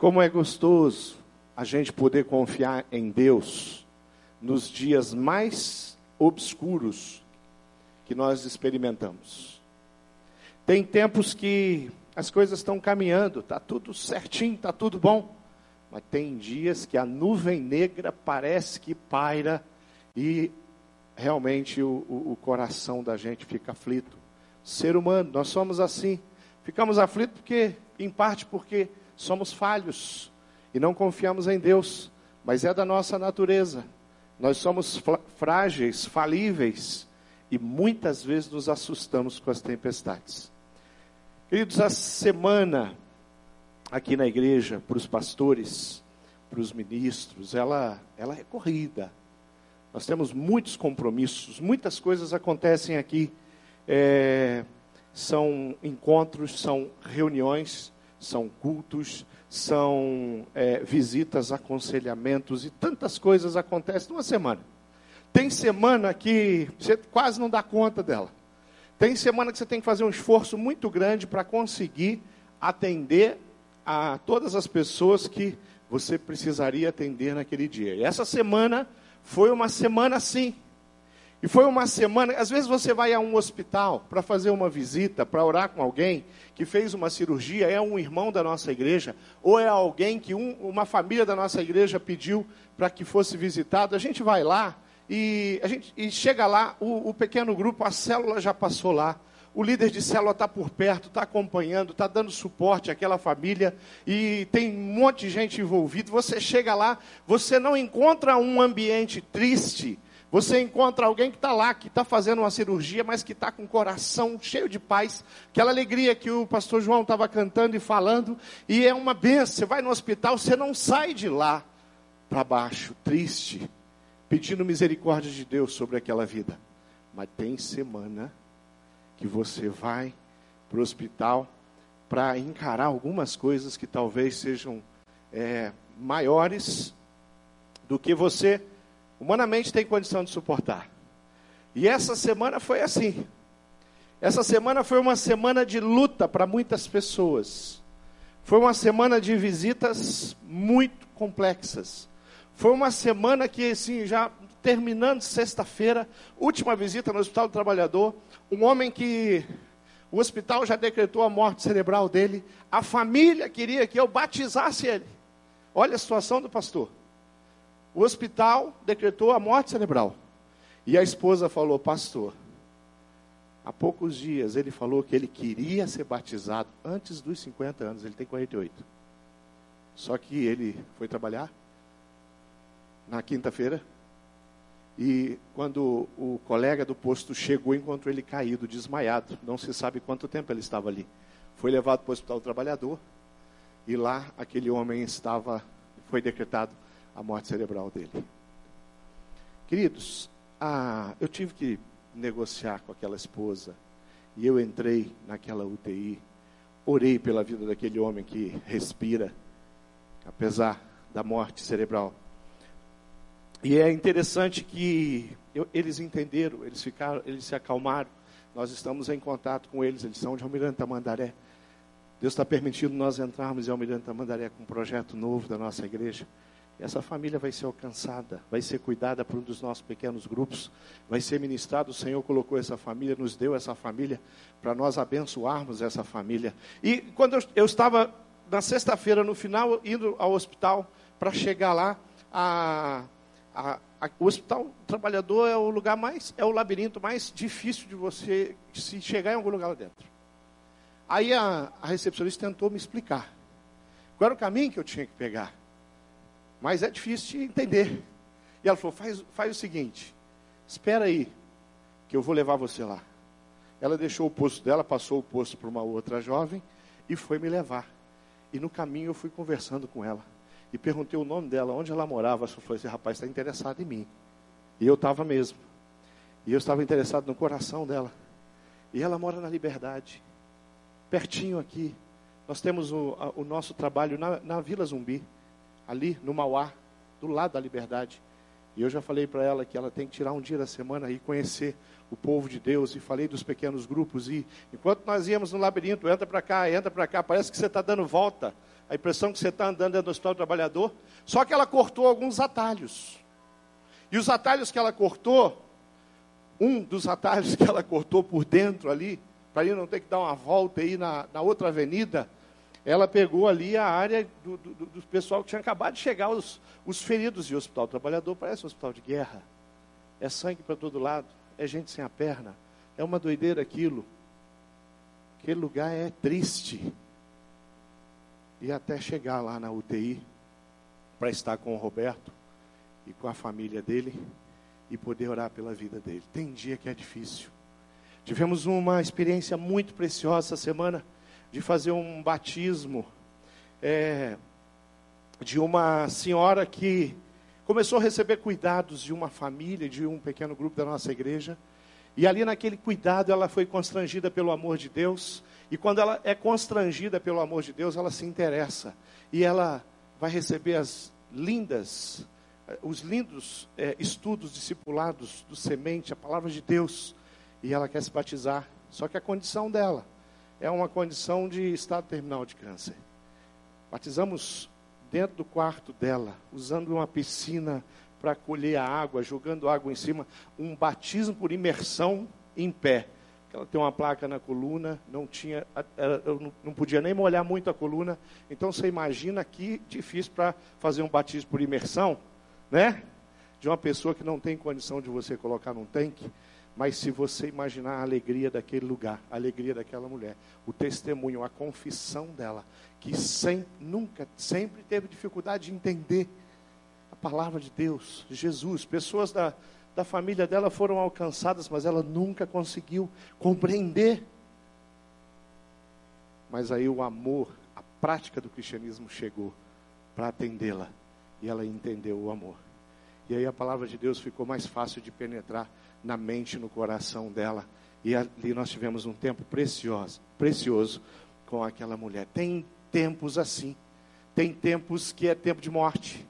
Como é gostoso a gente poder confiar em Deus nos dias mais obscuros que nós experimentamos. Tem tempos que as coisas estão caminhando, está tudo certinho, está tudo bom. Mas tem dias que a nuvem negra parece que paira e realmente o, o, o coração da gente fica aflito. Ser humano, nós somos assim. Ficamos aflitos porque, em parte, porque somos falhos e não confiamos em Deus, mas é da nossa natureza. Nós somos frágeis, falíveis e muitas vezes nos assustamos com as tempestades. Queridos, a semana aqui na igreja, para os pastores, para os ministros, ela, ela é corrida. Nós temos muitos compromissos, muitas coisas acontecem aqui. É, são encontros, são reuniões, são cultos, são é, visitas, aconselhamentos e tantas coisas acontecem numa semana. Tem semana que você quase não dá conta dela. Tem semana que você tem que fazer um esforço muito grande para conseguir atender a todas as pessoas que você precisaria atender naquele dia. E essa semana foi uma semana assim. E foi uma semana, às vezes você vai a um hospital para fazer uma visita, para orar com alguém que fez uma cirurgia, é um irmão da nossa igreja, ou é alguém que um, uma família da nossa igreja pediu para que fosse visitado. A gente vai lá e, a gente, e chega lá, o, o pequeno grupo, a célula já passou lá. O líder de célula está por perto, está acompanhando, está dando suporte àquela família e tem um monte de gente envolvida. Você chega lá, você não encontra um ambiente triste, você encontra alguém que está lá, que está fazendo uma cirurgia, mas que está com o coração cheio de paz, aquela alegria que o pastor João estava cantando e falando, e é uma benção. Você vai no hospital, você não sai de lá para baixo, triste, pedindo misericórdia de Deus sobre aquela vida. Mas tem semana que você vai para o hospital para encarar algumas coisas que talvez sejam é, maiores do que você humanamente tem condição de suportar. E essa semana foi assim. Essa semana foi uma semana de luta para muitas pessoas. Foi uma semana de visitas muito complexas. Foi uma semana que, assim, já terminando sexta-feira, última visita no Hospital do Trabalhador, um homem que o hospital já decretou a morte cerebral dele, a família queria que eu batizasse ele. Olha a situação do pastor. O hospital decretou a morte cerebral. E a esposa falou, pastor, há poucos dias ele falou que ele queria ser batizado antes dos 50 anos, ele tem 48. Só que ele foi trabalhar na quinta-feira e quando o colega do posto chegou, encontrou ele caído, desmaiado. Não se sabe quanto tempo ele estava ali. Foi levado para o hospital do trabalhador e lá aquele homem estava, foi decretado a morte cerebral dele. Queridos, ah, eu tive que negociar com aquela esposa e eu entrei naquela UTI, orei pela vida daquele homem que respira, apesar da morte cerebral. E é interessante que eu, eles entenderam, eles ficaram, eles se acalmaram. Nós estamos em contato com eles, eles são de Almirante Tamandaré. Deus está permitindo nós entrarmos em Almirante Tamandaré com um projeto novo da nossa igreja. Essa família vai ser alcançada, vai ser cuidada por um dos nossos pequenos grupos, vai ser ministrado. O Senhor colocou essa família, nos deu essa família, para nós abençoarmos essa família. E quando eu, estava, na sexta-feira, no final, indo ao hospital, para chegar lá, a, a, a, o hospital trabalhador é o lugar mais, é o labirinto mais difícil de você se chegar em algum lugar lá dentro. Aí a, a recepcionista tentou me explicar qual era o caminho que eu tinha que pegar. Mas é difícil de entender. E ela falou: faz, faz o seguinte, espera aí, que eu vou levar você lá. Ela deixou o posto dela, passou o posto para uma outra jovem e foi me levar. E no caminho eu fui conversando com ela. E perguntei o nome dela, onde ela morava. Ela falou: esse rapaz está interessado em mim. E eu estava mesmo. E eu estava interessado no coração dela. E ela mora na Liberdade, pertinho aqui. Nós temos o, o nosso trabalho na, na Vila Zumbi ali no Mauá, do lado da Liberdade. E eu já falei para ela que ela tem que tirar um dia da semana e conhecer o povo de Deus. E falei dos pequenos grupos. E enquanto nós íamos no labirinto, entra para cá, entra para cá, parece que você está dando volta. A impressão que você está andando dentro do hospital do trabalhador. Só que ela cortou alguns atalhos. E os atalhos que ela cortou, um dos atalhos que ela cortou por dentro ali, para ele não ter que dar uma volta aí na, na outra avenida, ela pegou ali a área do, do, do pessoal que tinha acabado de chegar, os, os feridos de hospital. Trabalhador parece um hospital de guerra. É sangue para todo lado, é gente sem a perna. É uma doideira aquilo. Aquele lugar é triste. E até chegar lá na UTI, para estar com o Roberto e com a família dele e poder orar pela vida dele. Tem dia que é difícil. Tivemos uma experiência muito preciosa essa semana de fazer um batismo é, de uma senhora que começou a receber cuidados de uma família, de um pequeno grupo da nossa igreja. E ali naquele cuidado ela foi constrangida pelo amor de Deus. E quando ela é constrangida pelo amor de Deus, ela se interessa. E ela vai receber as lindas, os lindos é, estudos discipulados do semente, a palavra de Deus. E ela quer se batizar. Só que a condição dela é uma condição de estado terminal de câncer. Batizamos dentro do quarto dela, usando uma piscina para colher a água, jogando água em cima, um batismo por imersão em pé. Ela tem uma placa na coluna, não tinha, eu não podia nem molhar muito a coluna. Então você imagina que difícil para fazer um batismo por imersão, né? De uma pessoa que não tem condição de você colocar num tanque. Mas se você imaginar a alegria daquele lugar, a alegria daquela mulher, o testemunho, a confissão dela, que sem, nunca, sempre teve dificuldade de entender a palavra de Deus, Jesus, pessoas da, da família dela foram alcançadas, mas ela nunca conseguiu compreender. Mas aí o amor, a prática do cristianismo chegou para atendê-la e ela entendeu o amor. E aí a palavra de Deus ficou mais fácil de penetrar na mente no coração dela. E ali nós tivemos um tempo precioso, precioso com aquela mulher. Tem tempos assim. Tem tempos que é tempo de morte.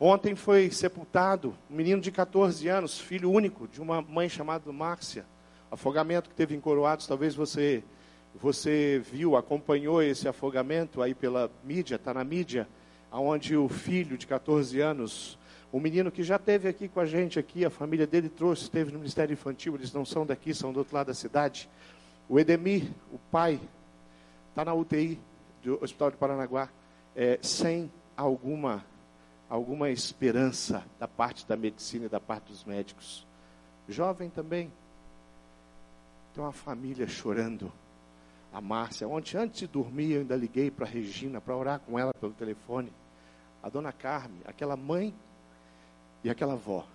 Ontem foi sepultado um menino de 14 anos, filho único de uma mãe chamada Márcia. Afogamento que teve em Coroados, talvez você você viu, acompanhou esse afogamento aí pela mídia, está na mídia, aonde o filho de 14 anos um menino que já esteve aqui com a gente aqui, a família dele trouxe, esteve no Ministério Infantil, eles não são daqui, são do outro lado da cidade. O Edemir, o pai, está na UTI do Hospital de Paranaguá, é, sem alguma, alguma esperança da parte da medicina e da parte dos médicos. Jovem também. Tem uma família chorando. A Márcia, ontem, antes de dormir, eu ainda liguei para a Regina para orar com ela pelo telefone. A dona Carme, aquela mãe e aquela avó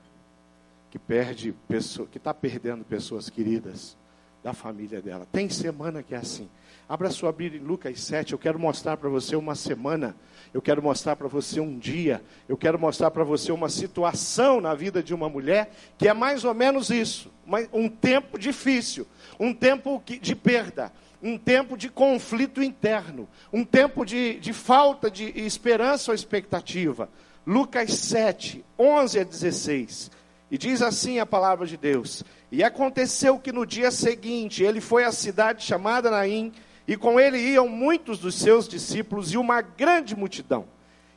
que perde pessoa, que está perdendo pessoas queridas da família dela. Tem semana que é assim. Abra sua Bíblia em Lucas 7. Eu quero mostrar para você uma semana. Eu quero mostrar para você um dia. Eu quero mostrar para você uma situação na vida de uma mulher que é mais ou menos isso. Um tempo difícil. Um tempo de perda. Um tempo de conflito interno. Um tempo de, de falta de esperança ou expectativa. Lucas 7, 11 a 16. E diz assim a palavra de Deus: E aconteceu que no dia seguinte ele foi à cidade chamada Naim, e com ele iam muitos dos seus discípulos e uma grande multidão.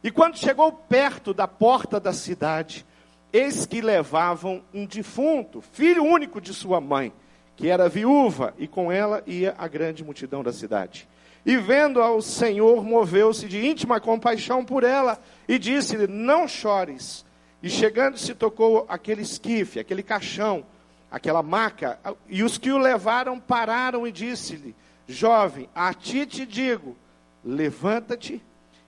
E quando chegou perto da porta da cidade, eis que levavam um defunto, filho único de sua mãe, que era viúva, e com ela ia a grande multidão da cidade. E vendo ao Senhor, moveu-se de íntima compaixão por ela e disse-lhe: Não chores. E chegando se tocou aquele esquife, aquele caixão, aquela maca, e os que o levaram pararam e disse-lhe: Jovem, a ti te digo, levanta-te.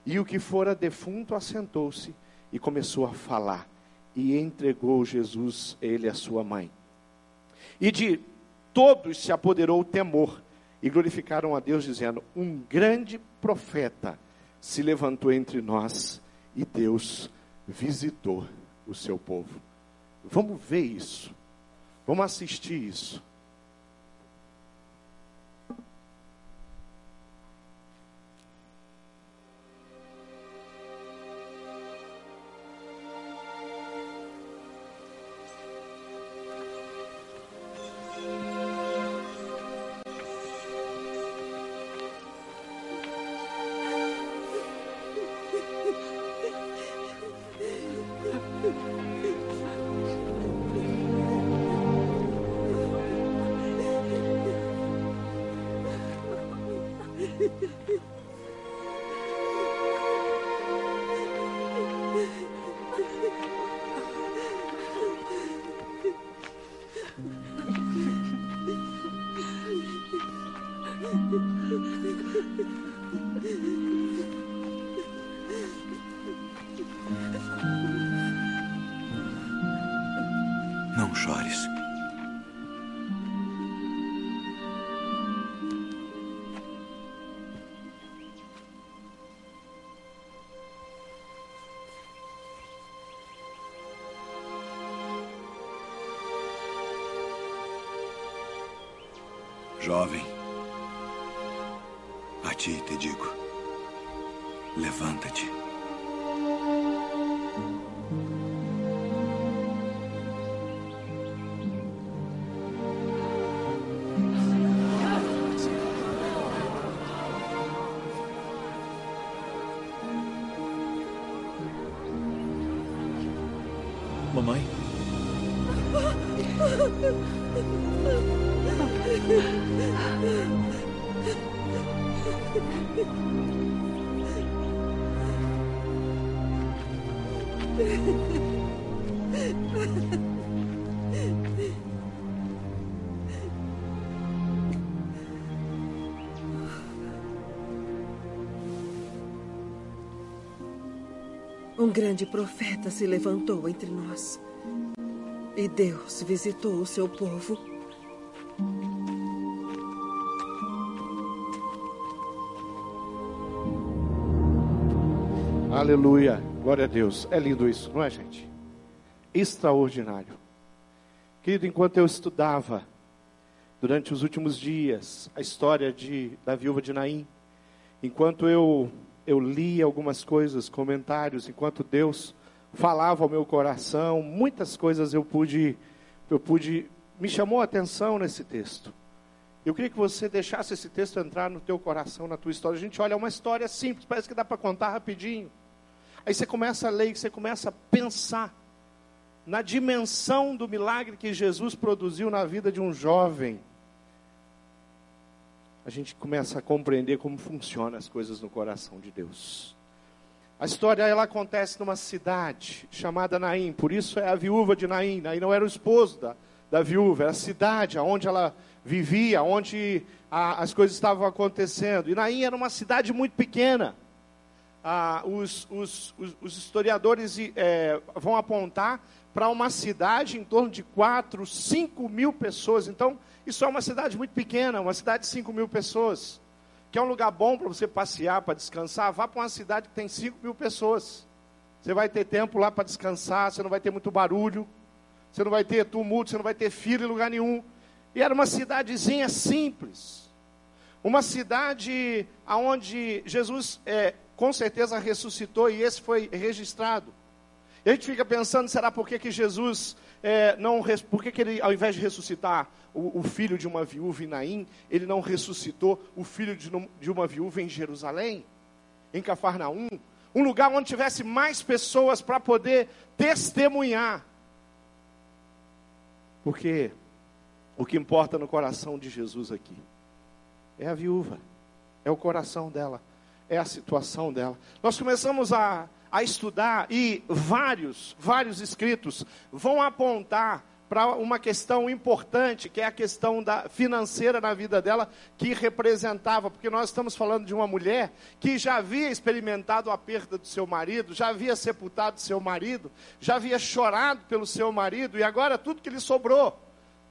E o que fora defunto assentou-se e começou a falar. E entregou Jesus ele a sua mãe. E de todos se apoderou o temor e glorificaram a Deus, dizendo: Um grande profeta se levantou entre nós e Deus visitou o seu povo. Vamos ver isso, vamos assistir isso. Jovem, a ti te digo: levanta-te. Grande profeta se levantou entre nós. E Deus visitou o seu povo. Aleluia. Glória a Deus. É lindo isso, não é, gente? Extraordinário. Querido, enquanto eu estudava durante os últimos dias a história de, da viúva de Naim, enquanto eu, eu lia algumas coisas, comentários, enquanto Deus falava ao meu coração, muitas coisas eu pude, eu pude, me chamou a atenção nesse texto. Eu queria que você deixasse esse texto entrar no teu coração, na tua história. A gente olha uma história simples, parece que dá para contar rapidinho. Aí você começa a ler, você começa a pensar na dimensão do milagre que Jesus produziu na vida de um jovem. A gente começa a compreender como funcionam as coisas no coração de Deus. A história ela acontece numa cidade chamada Naim, por isso é a viúva de Naim. Naim não era o esposo da, da viúva, era a cidade onde ela vivia, onde a, as coisas estavam acontecendo. E Naim era uma cidade muito pequena. Ah, os, os, os, os, historiadores é, vão apontar para uma cidade em torno de 4, 5 mil pessoas. Então, isso é uma cidade muito pequena, uma cidade de 5 mil pessoas. Que é um lugar bom para você passear, para descansar. Vá para uma cidade que tem 5 mil pessoas. Você vai ter tempo lá para descansar, você não vai ter muito barulho, você não vai ter tumulto, você não vai ter fila em lugar nenhum. E era uma cidadezinha simples. Uma cidade onde Jesus é, com certeza ressuscitou e esse foi registrado. E a gente fica pensando, será por que, que Jesus é, não, por que, que ele, ao invés de ressuscitar o, o, filho de uma viúva em Naim, ele não ressuscitou o filho de, de uma viúva em Jerusalém, em Cafarnaum, um lugar onde tivesse mais pessoas para poder testemunhar. Porque o que importa no coração de Jesus aqui é a viúva, é o coração dela é a situação dela. Nós começamos a, a estudar e vários, vários escritos vão apontar para uma questão importante, que é a questão da financeira na vida dela, que representava, porque nós estamos falando de uma mulher que já havia experimentado a perda do seu marido, já havia sepultado seu marido, já havia chorado pelo seu marido, e agora tudo que lhe sobrou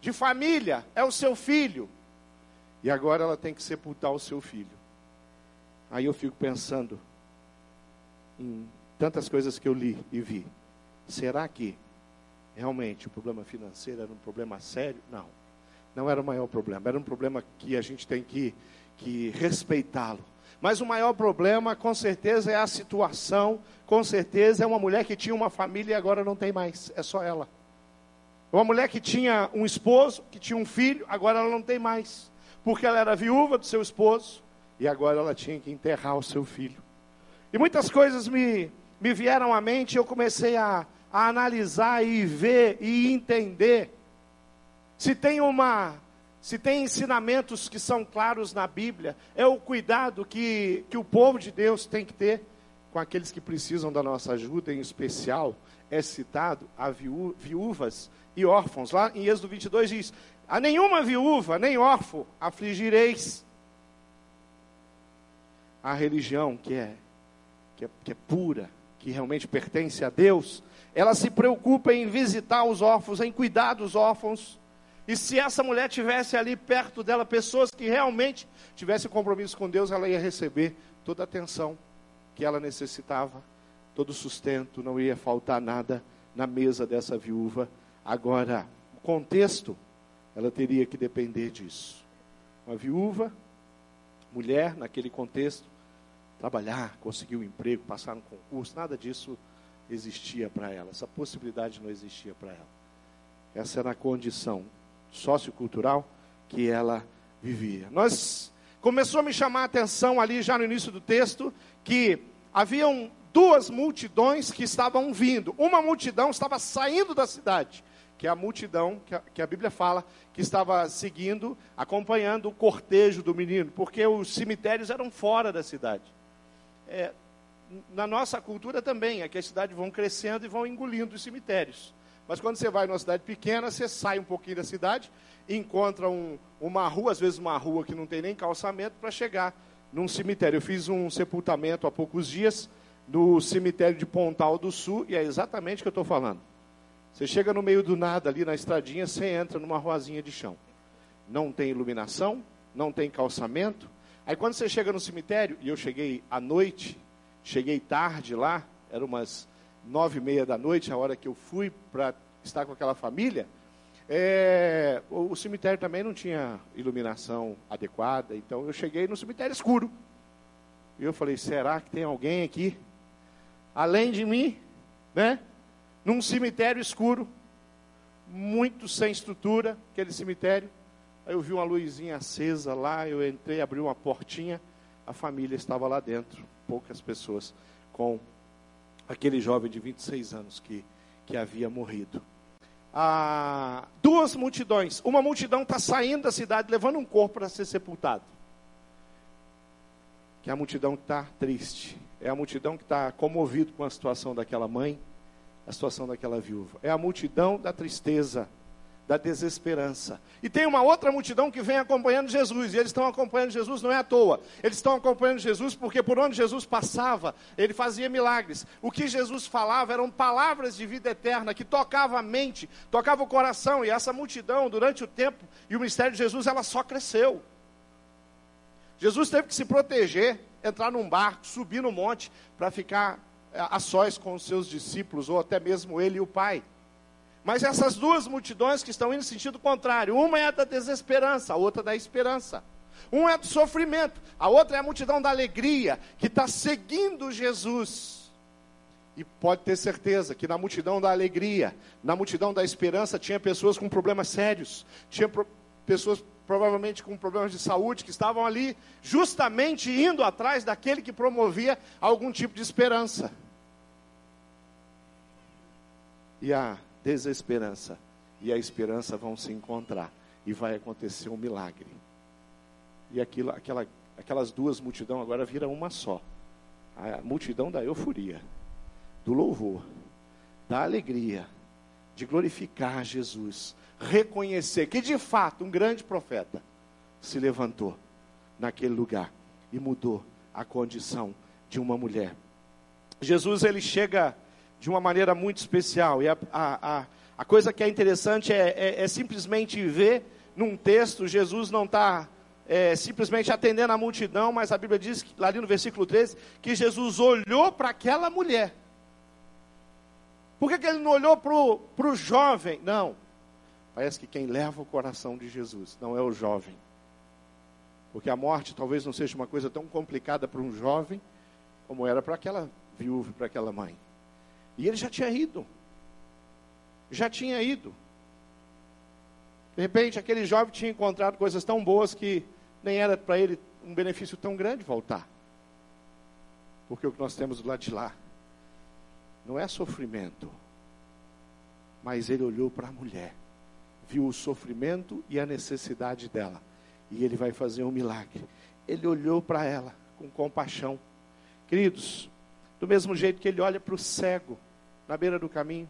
de família é o seu filho. E agora ela tem que sepultar o seu filho. Aí eu fico pensando em tantas coisas que eu li e vi. Será que realmente o problema financeiro era um problema sério? Não. Não era o maior problema. Era um problema que a gente tem que, que respeitá-lo. Mas o maior problema, com certeza, é a situação. Com certeza, é uma mulher que tinha uma família e agora não tem mais. É só ela. Uma mulher que tinha um esposo, que tinha um filho, agora ela não tem mais. Porque ela era viúva do seu esposo e agora ela tinha que enterrar o seu filho. E muitas coisas me, me vieram à mente, eu comecei a, a analisar e ver e entender. Se tem uma, se tem ensinamentos que são claros na Bíblia, é o cuidado que, que o povo de Deus tem que ter com aqueles que precisam da nossa ajuda, em especial, é citado a viú, viúvas e órfãos. Lá em Êxodo 22 diz: A nenhuma viúva nem órfão afligireis a religião que é, que é, que é pura, que realmente pertence a Deus, ela se preocupa em visitar os órfãos, em cuidar dos órfãos. E se essa mulher tivesse ali perto dela pessoas que realmente tivessem compromisso com Deus, ela ia receber toda a atenção que ela necessitava, todo o sustento, não ia faltar nada na mesa dessa viúva. Agora, o contexto, ela teria que depender disso. Uma viúva, mulher, naquele contexto, trabalhar, conseguir um emprego, passar um concurso, nada disso existia para ela. Essa possibilidade não existia para ela. Essa era a condição sociocultural que ela vivia. Nós começou a me chamar a atenção ali já no início do texto que haviam duas multidões que estavam vindo. Uma multidão estava saindo da cidade, que é a multidão que a, que a Bíblia fala que estava seguindo, acompanhando o cortejo do menino, porque os cemitérios eram fora da cidade. É, na nossa cultura também, é que as cidades vão crescendo e vão engolindo os cemitérios. Mas quando você vai numa cidade pequena, você sai um pouquinho da cidade, encontra um, uma rua, às vezes uma rua que não tem nem calçamento, para chegar num cemitério. Eu fiz um sepultamento há poucos dias no cemitério de Pontal do Sul, e é exatamente o que eu estou falando. Você chega no meio do nada ali na estradinha, você entra numa ruazinha de chão. Não tem iluminação, não tem calçamento. Aí quando você chega no cemitério, e eu cheguei à noite, cheguei tarde lá, era umas nove e meia da noite, a hora que eu fui para estar com aquela família, é, o, o, cemitério também não tinha iluminação adequada, então eu cheguei no cemitério escuro. E eu falei, será que tem alguém aqui, além de mim, né? Num cemitério escuro, muito sem estrutura, aquele cemitério. Aí eu vi uma luzinha acesa lá, eu entrei, abri uma portinha, a família estava lá dentro, poucas pessoas, com aquele jovem de 26 anos que, que havia morrido. Ah, duas multidões. Uma multidão está saindo da cidade levando um corpo para ser sepultado. Que é a multidão que está triste. É a multidão que está comovido com a situação daquela mãe, a situação daquela viúva. É a multidão da tristeza da desesperança. E tem uma outra multidão que vem acompanhando Jesus, e eles estão acompanhando Jesus não é à toa. Eles estão acompanhando Jesus porque por onde Jesus passava, ele fazia milagres. O que Jesus falava eram palavras de vida eterna que tocava a mente, tocava o coração, e essa multidão, durante o tempo e o ministério de Jesus, ela só cresceu. Jesus teve que se proteger, entrar num barco, subir no monte para ficar eh, a sós com os seus discípulos, ou até mesmo ele e o Pai. Mas essas duas multidões que estão indo no sentido contrário, uma é da desesperança, a outra da esperança. Um é do sofrimento, a outra é a multidão da alegria, que está seguindo Jesus. E pode ter certeza que na multidão da alegria, na multidão da esperança, tinha pessoas com problemas sérios, tinha pro, pessoas provavelmente com problemas de saúde que estavam ali justamente indo atrás daquele que promovia algum tipo de esperança. E a desesperança e a esperança vão se encontrar e vai acontecer um milagre. E aquilo, aquela, aquelas duas multidões agora viram uma só. A multidão da euforia, do louvor, da alegria, de glorificar Jesus, reconhecer que de fato um grande profeta se levantou naquele lugar e mudou a condição de uma mulher. Jesus ele chega de uma maneira muito especial. E a, a, a, a coisa que é interessante é, é, é, simplesmente ver num texto, Jesus não está é, simplesmente atendendo a multidão, mas a Bíblia diz, lá ali no versículo 13, que Jesus olhou para aquela mulher. Por que, que ele não olhou para o jovem? Não. Parece que quem leva o coração de Jesus não é o jovem. Porque a morte talvez não seja uma coisa tão complicada para um jovem como era para aquela viúva, para aquela mãe. E ele já tinha ido. Já tinha ido. De repente, aquele jovem tinha encontrado coisas tão boas que nem era para ele um benefício tão grande voltar. Porque o que nós temos do lado de lá não é sofrimento. Mas ele olhou para a mulher, viu o sofrimento e a necessidade dela. E ele vai fazer um milagre. Ele olhou para ela com compaixão. Queridos, do mesmo jeito que ele olha para o cego, na beira do caminho.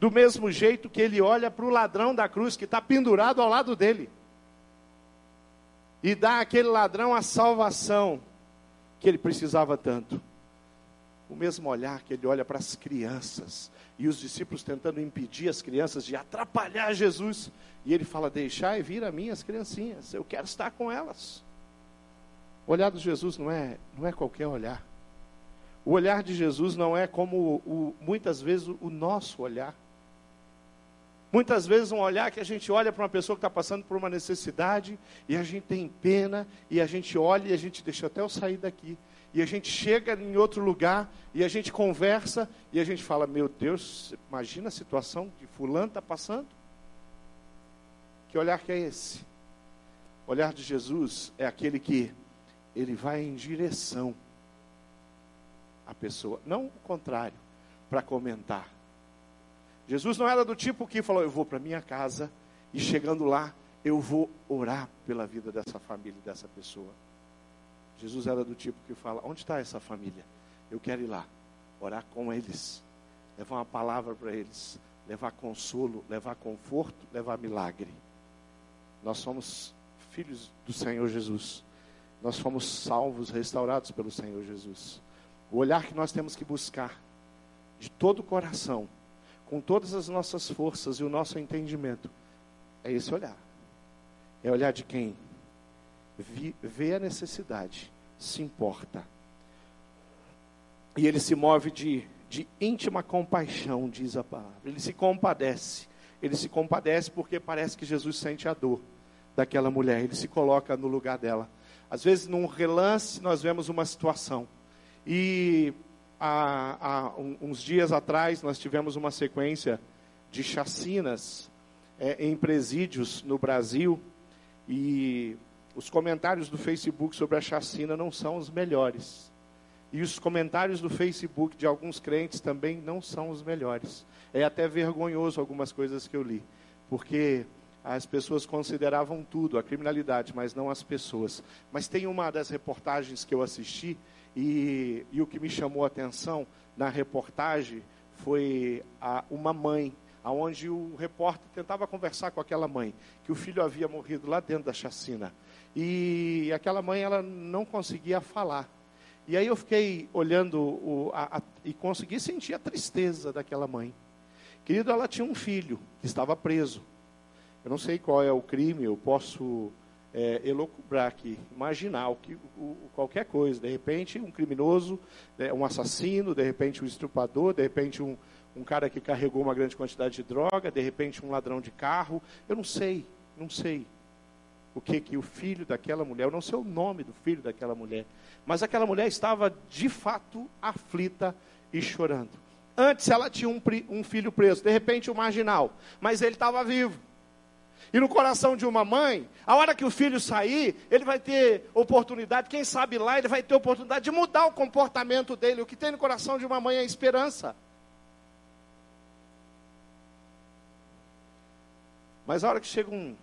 Do mesmo jeito que ele olha para o ladrão da cruz que está pendurado ao lado dele. E dá àquele ladrão a salvação que ele precisava tanto. o mesmo olhar que ele olha para as crianças e os discípulos tentando impedir as crianças de atrapalhar Jesus. E ele fala: Deixai vir a mim as criancinhas, eu quero estar com elas. O olhar de Jesus não é, não é qualquer olhar. O olhar de Jesus não é como o, muitas vezes o nosso olhar. Muitas vezes um olhar que a gente olha para uma pessoa que está passando por uma necessidade e a gente tem pena e a gente olha e a gente deixa até eu sair daqui. E a gente chega em outro lugar e a gente conversa e a gente fala: Meu Deus, imagina a situação que Fulano está passando. Que olhar que é esse? O olhar de Jesus é aquele que ele vai em direção à pessoa, não o contrário, para comentar. Jesus não era do tipo que falou: Eu vou para minha casa e chegando lá, eu vou orar pela vida dessa família, dessa pessoa. Jesus era do tipo que fala: Onde está essa família? Eu quero ir lá, orar com eles, levar uma palavra para eles, levar consolo, levar conforto, levar milagre. Nós somos filhos do Senhor Jesus. Nós fomos salvos, restaurados pelo Senhor Jesus. O olhar que nós temos que buscar, de todo o coração, com todas as nossas forças e o nosso entendimento, é esse olhar. É olhar de quem vê a necessidade, se importa. E ele se move de, de íntima compaixão, diz a palavra. Ele se compadece. Ele se compadece porque parece que Jesus sente a dor daquela mulher. Ele se coloca no lugar dela. Às vezes, num relance, nós vemos uma situação. E há, há uns dias atrás, nós tivemos uma sequência de chacinas é, em presídios no Brasil. E os comentários do Facebook sobre a chacina não são os melhores. E os comentários do Facebook de alguns crentes também não são os melhores. É até vergonhoso algumas coisas que eu li, porque as pessoas consideravam tudo, a criminalidade, mas não as pessoas. Mas tem uma das reportagens que eu assisti, e, e o que me chamou a atenção na reportagem foi a, uma mãe, aonde o repórter tentava conversar com aquela mãe, que o filho havia morrido lá dentro da chacina. E aquela mãe ela não conseguia falar. E aí eu fiquei olhando o, a, a, e consegui sentir a tristeza daquela mãe. Querido, ela tinha um filho que estava preso. Eu não sei qual é o crime, eu posso é, elocubrar aqui, imaginar o que, o, qualquer coisa. De repente, um criminoso, né, um assassino, de repente, um estrupador, de repente, um, um cara que carregou uma grande quantidade de droga, de repente, um ladrão de carro. Eu não sei, não sei o que que o filho daquela mulher, eu não sei o nome do filho daquela mulher, mas aquela mulher estava de fato aflita e chorando. Antes ela tinha um, um filho preso, de repente um marginal, mas ele estava vivo. E no coração de uma mãe, a hora que o filho sair, ele vai ter oportunidade, quem sabe lá, ele vai ter oportunidade de mudar o comportamento dele. O que tem no coração de uma mãe é esperança. Mas a hora que chega um,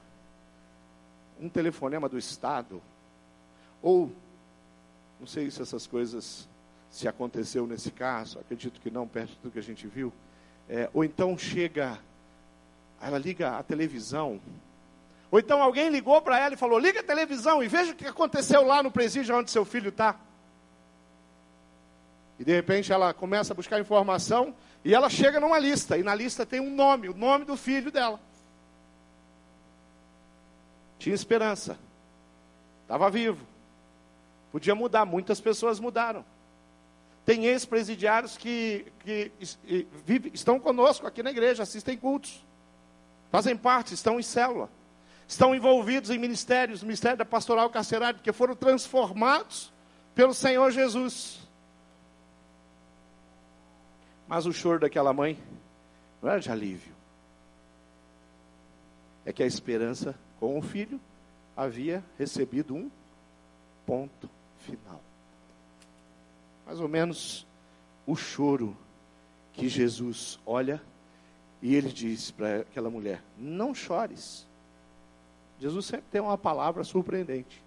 um telefonema do Estado, ou, não sei se essas coisas, se aconteceu nesse caso, acredito que não, perto do que a gente viu, é, ou então chega, ela liga a televisão, ou então alguém ligou para ela e falou: liga a televisão e veja o que aconteceu lá no presídio onde seu filho está. E de repente ela começa a buscar informação e ela chega numa lista, e na lista tem um nome, o nome do filho dela. Tinha esperança. Estava vivo. Podia mudar. Muitas pessoas mudaram. Tem ex-presidiários que, que vive, estão conosco aqui na igreja, assistem cultos. Fazem parte, estão em célula. Estão envolvidos em ministérios, ministério da pastoral carcerária, que foram transformados pelo Senhor Jesus. Mas o choro daquela mãe não era de alívio. É que a esperança com o filho, havia recebido um ponto final. Mais ou menos o choro que Jesus olha e ele diz para aquela mulher: Não chores. Jesus sempre tem uma palavra surpreendente.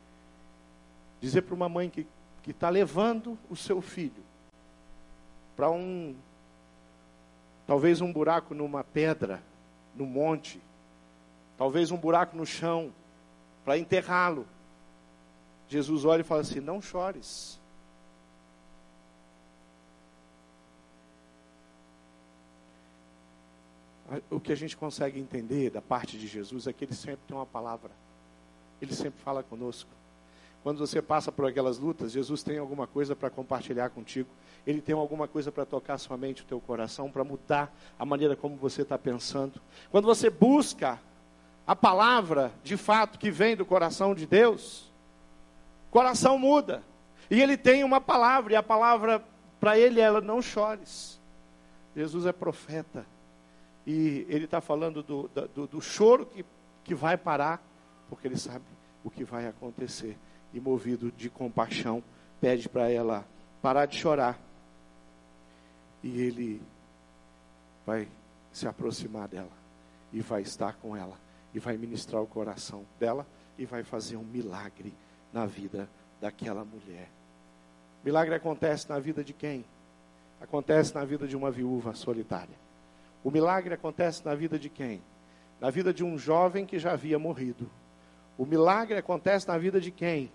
Dizer para uma mãe que está levando o seu filho para um, talvez um buraco numa pedra, no monte, talvez um buraco no chão, para enterrá-lo. Jesus olha e fala assim: Não chores. O que a gente consegue entender da parte de Jesus é que ele sempre tem uma palavra. Ele sempre fala conosco. Quando você passa por aquelas lutas, Jesus tem alguma coisa para compartilhar contigo. Ele tem alguma coisa para tocar sua mente, o teu coração, para mudar a maneira como você está pensando. Quando você busca a palavra de fato que vem do coração de Deus, coração muda. E ele tem uma palavra, e a palavra para ele é: não chores. Jesus é profeta. E ele está falando do, do, do choro que, que vai parar, porque ele sabe o que vai acontecer e movido de compaixão, pede para ela parar de chorar. E ele vai se aproximar dela e vai estar com ela e vai ministrar o coração dela e vai fazer um milagre na vida daquela mulher. Milagre acontece na vida de quem? Acontece na vida de uma viúva solitária. O milagre acontece na vida de quem? Na vida de um jovem que já havia morrido. O milagre acontece na vida de quem?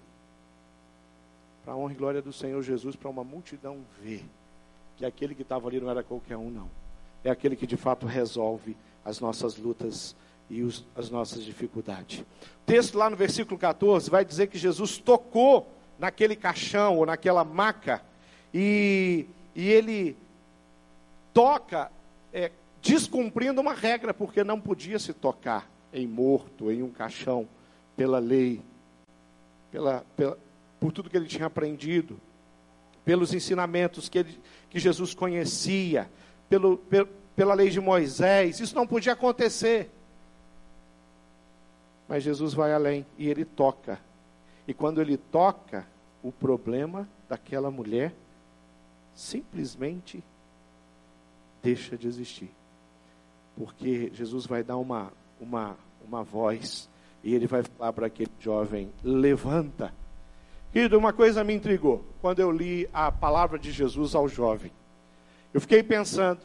para a honra e glória do Senhor Jesus, para uma multidão ver que aquele que estava ali não era qualquer um, não. É aquele que de fato resolve as nossas lutas e os, as nossas dificuldades. O texto lá no versículo 14 vai dizer que Jesus tocou naquele caixão ou naquela maca e, e ele toca é, descumprindo uma regra, porque não podia se tocar em morto, em um caixão, pela lei, pela, pela, por tudo que ele tinha aprendido, pelos ensinamentos que, ele, que Jesus conhecia, pelo, pela lei de Moisés. Isso não podia acontecer. Mas Jesus vai além e ele toca. E quando ele toca, o problema daquela mulher simplesmente deixa de existir. Porque Jesus vai dar uma, uma, uma voz e ele vai falar para aquele jovem: levanta Querido, uma coisa me intrigou quando eu li a palavra de Jesus ao jovem. Eu fiquei pensando,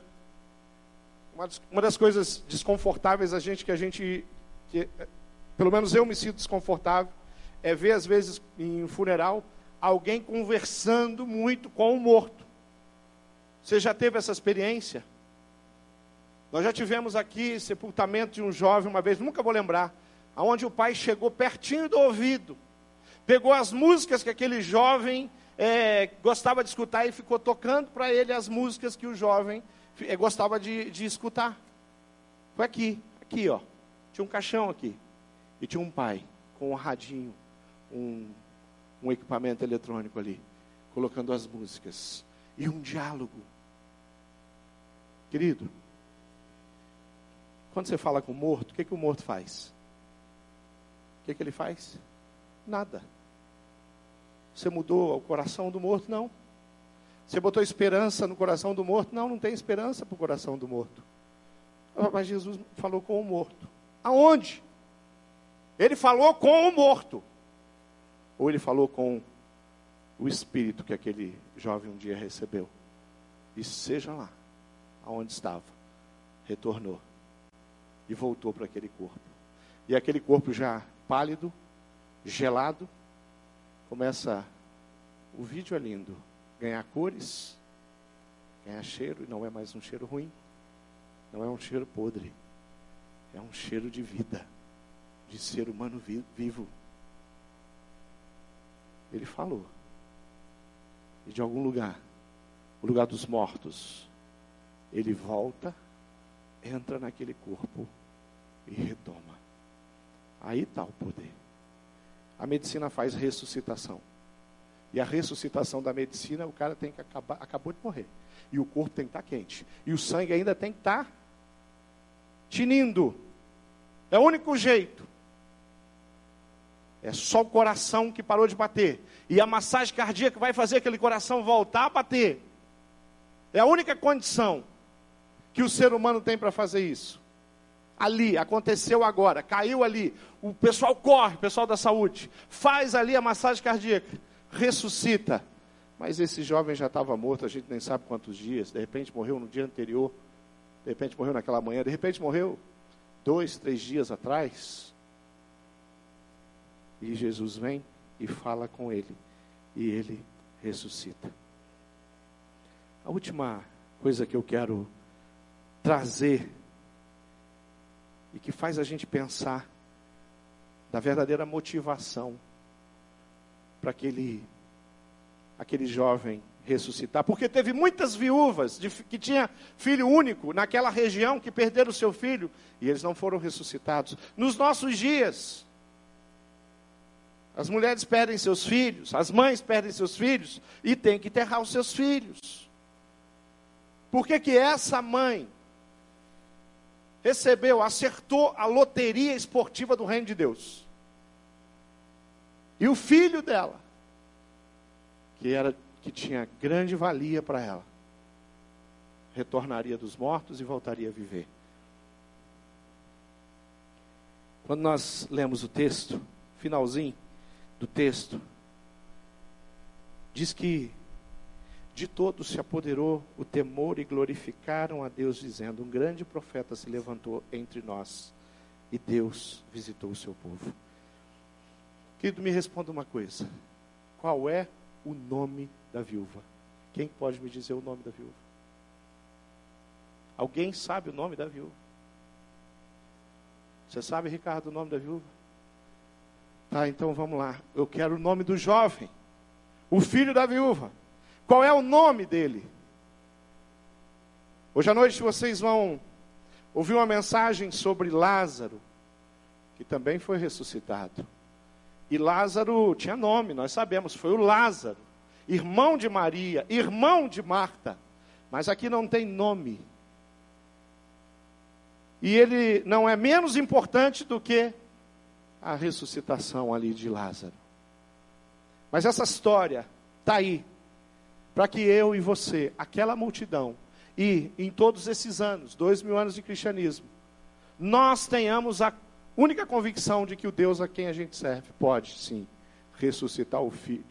uma das, uma das coisas desconfortáveis a gente que a gente, que, pelo menos eu me sinto desconfortável, é ver às vezes em funeral alguém conversando muito com o morto. Você já teve essa experiência? Nós já tivemos aqui sepultamento de um jovem uma vez, nunca vou lembrar, aonde o pai chegou pertinho do ouvido pegou as músicas que aquele jovem é, gostava de escutar e ficou tocando para ele as músicas que o jovem é, gostava de, de escutar. Foi aqui, aqui, ó. Tinha um caixão aqui. E tinha um pai com um radinho, um, um equipamento eletrônico ali, colocando as músicas. E um diálogo. Querido, quando você fala com o morto, o que, que o morto faz? O que, que ele faz? Nada. Você mudou o coração do morto? Não. Você botou esperança no coração do morto? Não, não tem esperança para o coração do morto. Ah, mas Jesus falou com o morto. Aonde? Ele falou com o morto. Ou ele falou com o espírito que aquele jovem um dia recebeu. E seja lá, aonde estava, retornou e voltou para aquele corpo. E aquele corpo já pálido, gelado, começa. O vídeo é lindo. Ganhar cores, ganhar cheiro, e não é mais um cheiro ruim. Não é um cheiro podre. É um cheiro de vida, de ser humano vivo. Ele falou. E de algum lugar, o lugar dos mortos, ele volta, entra naquele corpo e retoma. Aí está o poder. A medicina faz ressuscitação. E a ressuscitação da medicina, o cara tem que acabar, acabou de morrer. E o corpo tem que estar quente. E o sangue ainda tem que estar tinindo. É o único jeito. É só o coração que parou de bater. E a massagem cardíaca vai fazer aquele coração voltar a bater. É a única condição que o ser humano tem para fazer isso ali, aconteceu agora, caiu ali. O pessoal corre, o pessoal da saúde, faz ali a massagem cardíaca, ressuscita. Mas esse jovem já estava morto, a gente nem sabe quantos dias. De repente morreu no dia anterior, de repente morreu naquela manhã, de repente morreu dois, três dias atrás. E Jesus vem e fala com ele, e ele ressuscita. A última coisa que eu quero trazer e que faz a gente pensar da verdadeira motivação para aquele, aquele jovem ressuscitar. Porque teve muitas viúvas de, que tinha filho único naquela região que perderam seu filho e eles não foram ressuscitados. Nos nossos dias, as mulheres perdem seus filhos, as mães perdem seus filhos e têm que enterrar os seus filhos. Por que, que essa mãe recebeu, acertou a loteria esportiva do reino de Deus? E o filho dela, que era que tinha grande valia para ela, retornaria dos mortos e voltaria a viver. Quando nós lemos o texto, finalzinho, do texto, diz que de todos se apoderou o temor e glorificaram a Deus, dizendo: Um grande profeta se levantou entre nós e Deus visitou o seu povo. Querido, me responda uma coisa: qual é o nome da viúva? Quem pode me dizer o nome da viúva? Alguém sabe o nome da viúva? Você sabe, Ricardo, o nome da viúva? Tá, então vamos lá. Eu quero o nome do jovem, o filho da viúva. Qual é o nome dele? Hoje à noite vocês vão ouvir uma mensagem sobre Lázaro, que também foi ressuscitado. E Lázaro tinha nome, nós sabemos, foi o Lázaro, irmão de Maria, irmão de Marta. Mas aqui não tem nome. E ele não é menos importante do que a ressuscitação ali de Lázaro. Mas essa história está aí, para que eu e você, aquela multidão, e em todos esses anos, dois mil anos de cristianismo, nós tenhamos a única convicção de que o Deus a quem a gente serve pode, sim, ressuscitar o filho,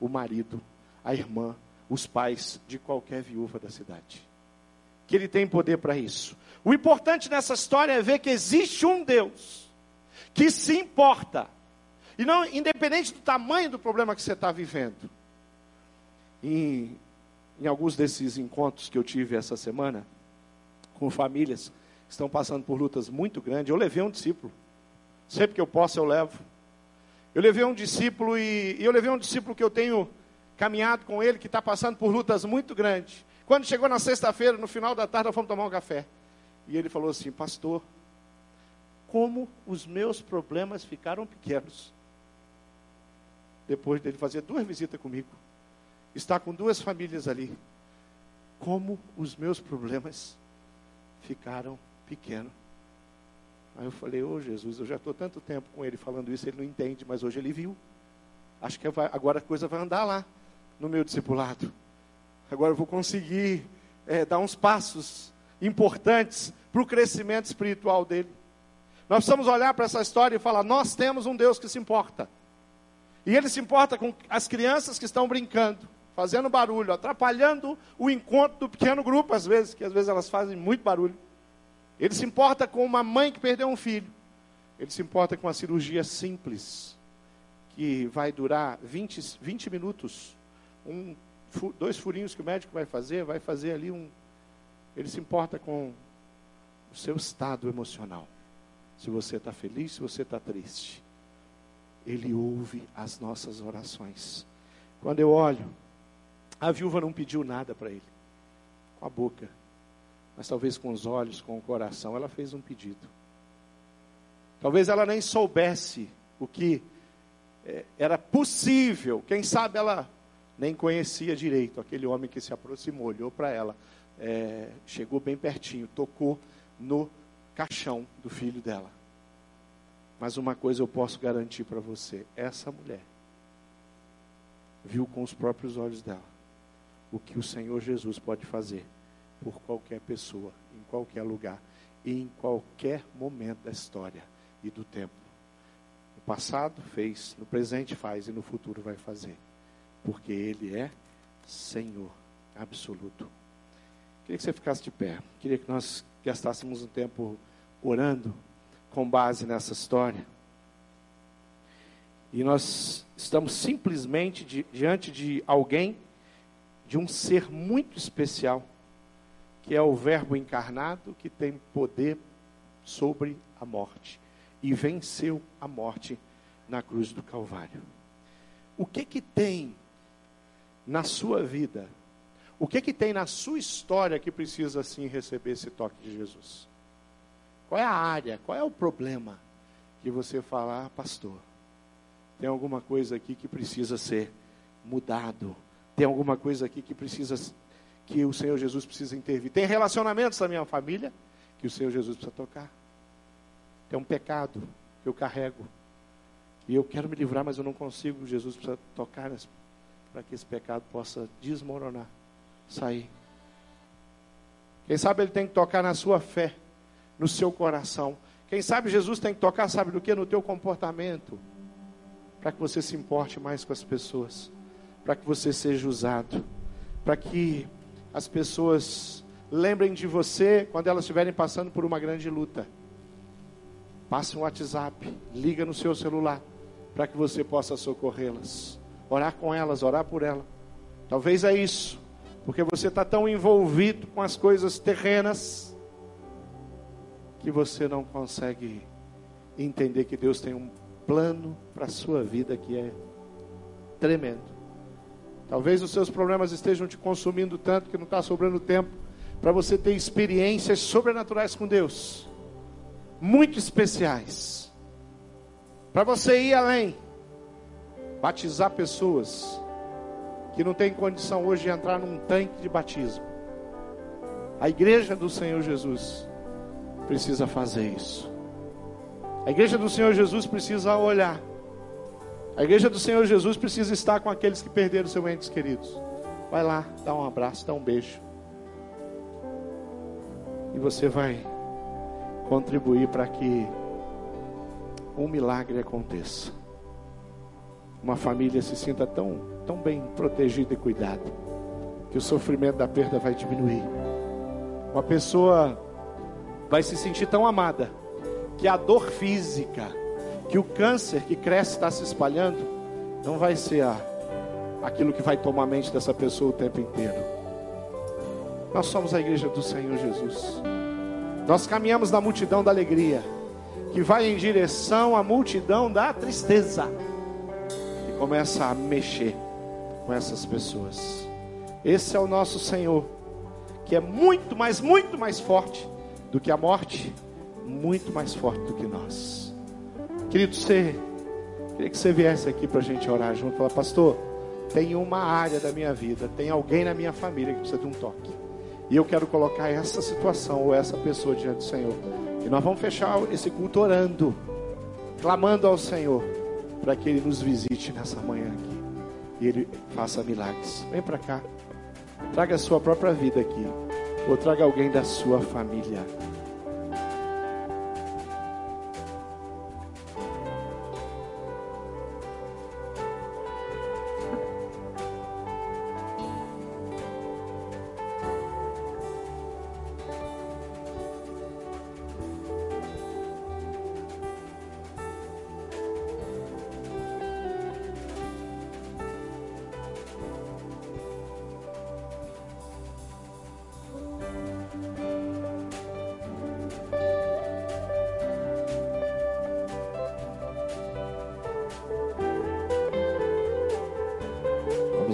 o marido, a irmã, os pais de qualquer viúva da cidade. Que ele tem poder para isso. O importante nessa história é ver que existe um Deus que se importa. E não, independente do tamanho do problema que você está vivendo. Em, em alguns desses encontros que eu tive essa semana, com famílias que estão passando por lutas muito grandes, eu levei um discípulo. Sempre que eu posso, eu levo. Eu levei um discípulo e, e eu levei um discípulo que eu tenho caminhado com ele, que está passando por lutas muito grandes. Quando chegou na sexta-feira, no final da tarde, nós fomos tomar um café. E ele falou assim, pastor, como os meus problemas ficaram pequenos. Depois dele fazer duas visitas comigo, está com duas famílias ali. Como os meus problemas ficaram pequenos. Aí eu falei, ô oh, Jesus, eu já estou tanto tempo com ele falando isso, ele não entende, mas hoje ele viu. Acho que agora a coisa vai andar lá, no meu discipulado. Agora eu vou conseguir é, dar uns passos importantes para o crescimento espiritual dele. Nós precisamos olhar para essa história e falar: nós temos um Deus que se importa. E ele se importa com as crianças que estão brincando, fazendo barulho, atrapalhando o encontro do pequeno grupo, às vezes, que às vezes elas fazem muito barulho. Ele se importa com uma mãe que perdeu um filho. Ele se importa com uma cirurgia simples, que vai durar 20, 20 minutos. Um, dois furinhos que o médico vai fazer, vai fazer ali um. Ele se importa com o seu estado emocional se você está feliz, se você está triste. Ele ouve as nossas orações. Quando eu olho, a viúva não pediu nada para ele, com a boca, mas talvez com os olhos, com o coração, ela fez um pedido. Talvez ela nem soubesse o que é, era possível, quem sabe ela nem conhecia direito. Aquele homem que se aproximou, olhou para ela, é, chegou bem pertinho, tocou no caixão do filho dela. Mas uma coisa eu posso garantir para você: essa mulher viu com os próprios olhos dela o que o Senhor Jesus pode fazer por qualquer pessoa, em qualquer lugar e em qualquer momento da história e do tempo. No passado fez, no presente faz e no futuro vai fazer, porque Ele é Senhor absoluto. Queria que você ficasse de pé. Queria que nós gastássemos um tempo orando com base nessa história. E nós estamos simplesmente di diante de alguém, de um ser muito especial, que é o Verbo encarnado, que tem poder sobre a morte e venceu a morte na cruz do Calvário. O que que tem na sua vida? O que que tem na sua história que precisa assim receber esse toque de Jesus? Qual é a área? Qual é o problema que você fala, ah, pastor? Tem alguma coisa aqui que precisa ser mudado. Tem alguma coisa aqui que precisa que o Senhor Jesus precisa intervir. Tem relacionamentos na minha família que o Senhor Jesus precisa tocar. Tem um pecado que eu carrego. E eu quero me livrar, mas eu não consigo. Jesus precisa tocar para que esse pecado possa desmoronar, sair. Quem sabe ele tem que tocar na sua fé, no seu coração. Quem sabe Jesus tem que tocar, sabe do que? No teu comportamento. Para que você se importe mais com as pessoas. Para que você seja usado. Para que as pessoas lembrem de você quando elas estiverem passando por uma grande luta. Passe um WhatsApp, liga no seu celular, para que você possa socorrê-las. Orar com elas, orar por elas. Talvez é isso, porque você está tão envolvido com as coisas terrenas que você não consegue entender que Deus tem um plano para a sua vida que é tremendo. Talvez os seus problemas estejam te consumindo tanto que não está sobrando tempo para você ter experiências sobrenaturais com Deus, muito especiais, para você ir além, batizar pessoas que não têm condição hoje de entrar num tanque de batismo. A igreja do Senhor Jesus precisa fazer isso. A igreja do Senhor Jesus precisa olhar a igreja do Senhor Jesus precisa estar com aqueles que perderam seus entes queridos. Vai lá, dá um abraço, dá um beijo. E você vai contribuir para que um milagre aconteça. Uma família se sinta tão, tão bem protegida e cuidada, que o sofrimento da perda vai diminuir. Uma pessoa vai se sentir tão amada, que a dor física, que o câncer que cresce está se espalhando, não vai ser a, aquilo que vai tomar a mente dessa pessoa o tempo inteiro. Nós somos a igreja do Senhor Jesus. Nós caminhamos na multidão da alegria, que vai em direção à multidão da tristeza, e começa a mexer com essas pessoas. Esse é o nosso Senhor, que é muito, mas muito mais forte do que a morte, muito mais forte do que nós. Querido, você, queria que você viesse aqui para a gente orar junto. Falar, pastor, tem uma área da minha vida, tem alguém na minha família que precisa de um toque. E eu quero colocar essa situação ou essa pessoa diante do Senhor. E nós vamos fechar esse culto orando, clamando ao Senhor, para que Ele nos visite nessa manhã aqui. E Ele faça milagres. Vem para cá. Traga a sua própria vida aqui. Ou traga alguém da sua família.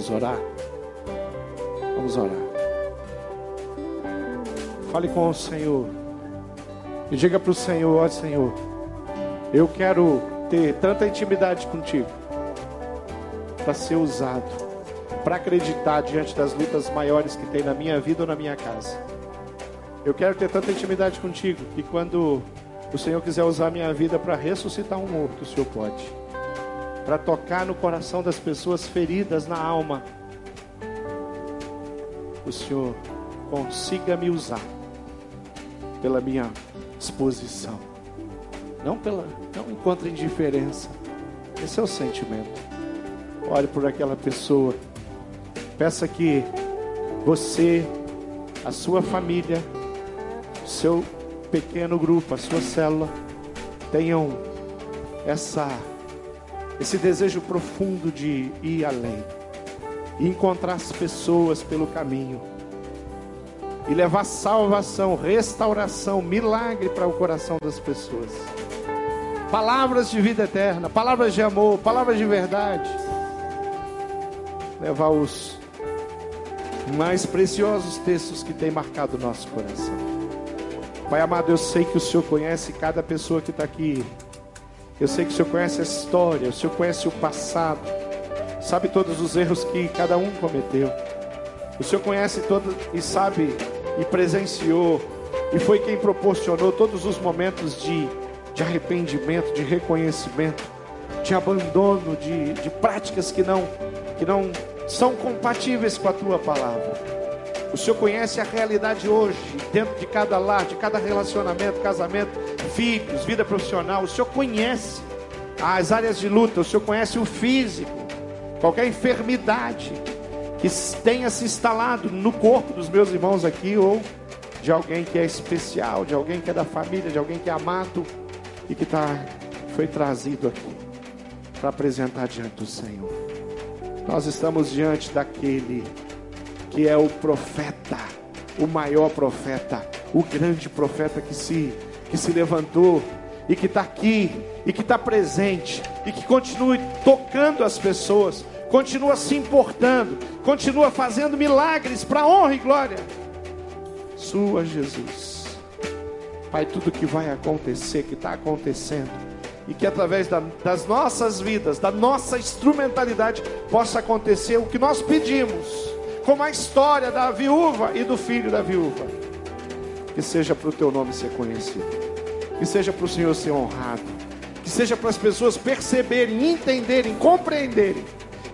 Vamos orar. Vamos orar. Fale com o Senhor. E diga para o Senhor: Ó Senhor, eu quero ter tanta intimidade contigo para ser usado, para acreditar diante das lutas maiores que tem na minha vida ou na minha casa. Eu quero ter tanta intimidade contigo que quando o Senhor quiser usar a minha vida para ressuscitar um morto, o Senhor pode para tocar no coração das pessoas feridas na alma. O Senhor consiga me usar pela minha disposição. Não pela, não encontre indiferença. Esse é o sentimento. Ore por aquela pessoa. Peça que você, a sua família, seu pequeno grupo, a sua célula tenham essa esse desejo profundo de ir além e encontrar as pessoas pelo caminho. e levar salvação, restauração, milagre para o coração das pessoas. Palavras de vida eterna, palavras de amor, palavras de verdade. Levar os mais preciosos textos que tem marcado o nosso coração. Pai amado, eu sei que o Senhor conhece cada pessoa que está aqui. Eu sei que o Senhor conhece a história, o Senhor conhece o passado, sabe todos os erros que cada um cometeu. O Senhor conhece todos e sabe e presenciou e foi quem proporcionou todos os momentos de, de arrependimento, de reconhecimento, de abandono, de, de práticas que não, que não são compatíveis com a tua palavra. O Senhor conhece a realidade hoje, dentro de cada lar, de cada relacionamento, casamento, filhos, vida profissional. O Senhor conhece as áreas de luta, o Senhor conhece o físico, qualquer enfermidade que tenha se instalado no corpo dos meus irmãos aqui, ou de alguém que é especial, de alguém que é da família, de alguém que é amado e que tá, foi trazido aqui para apresentar diante do Senhor. Nós estamos diante daquele que é o profeta, o maior profeta, o grande profeta que se, que se levantou e que está aqui e que está presente e que continue tocando as pessoas, continua se importando, continua fazendo milagres para honra e glória. Sua Jesus, Pai, tudo que vai acontecer, que está acontecendo, e que através da, das nossas vidas, da nossa instrumentalidade, possa acontecer o que nós pedimos como a história da viúva e do filho da viúva. Que seja para o teu nome ser conhecido, que seja para o Senhor ser honrado, que seja para as pessoas perceberem, entenderem, compreenderem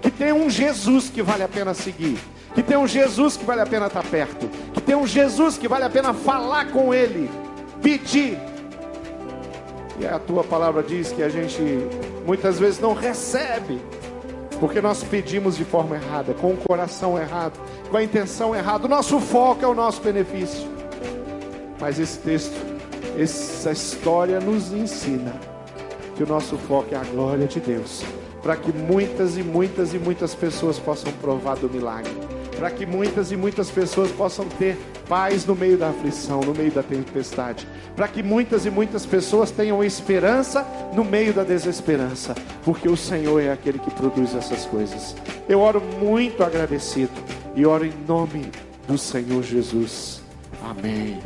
que tem um Jesus que vale a pena seguir, que tem um Jesus que vale a pena estar perto, que tem um Jesus que vale a pena falar com Ele, pedir. E a tua palavra diz que a gente muitas vezes não recebe porque nós pedimos de forma errada, com o coração errado, com a intenção errada. O nosso foco é o nosso benefício. Mas esse texto, essa história nos ensina que o nosso foco é a glória de Deus, para que muitas e muitas e muitas pessoas possam provar do milagre para que muitas e muitas pessoas possam ter paz no meio da aflição, no meio da tempestade, para que muitas e muitas pessoas tenham esperança no meio da desesperança, porque o Senhor é aquele que produz essas coisas. Eu oro muito agradecido e oro em nome do Senhor Jesus. Amém.